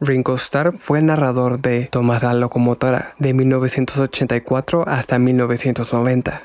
Ringo Starr fue el narrador de Tomás la locomotora de 1984 hasta 1990.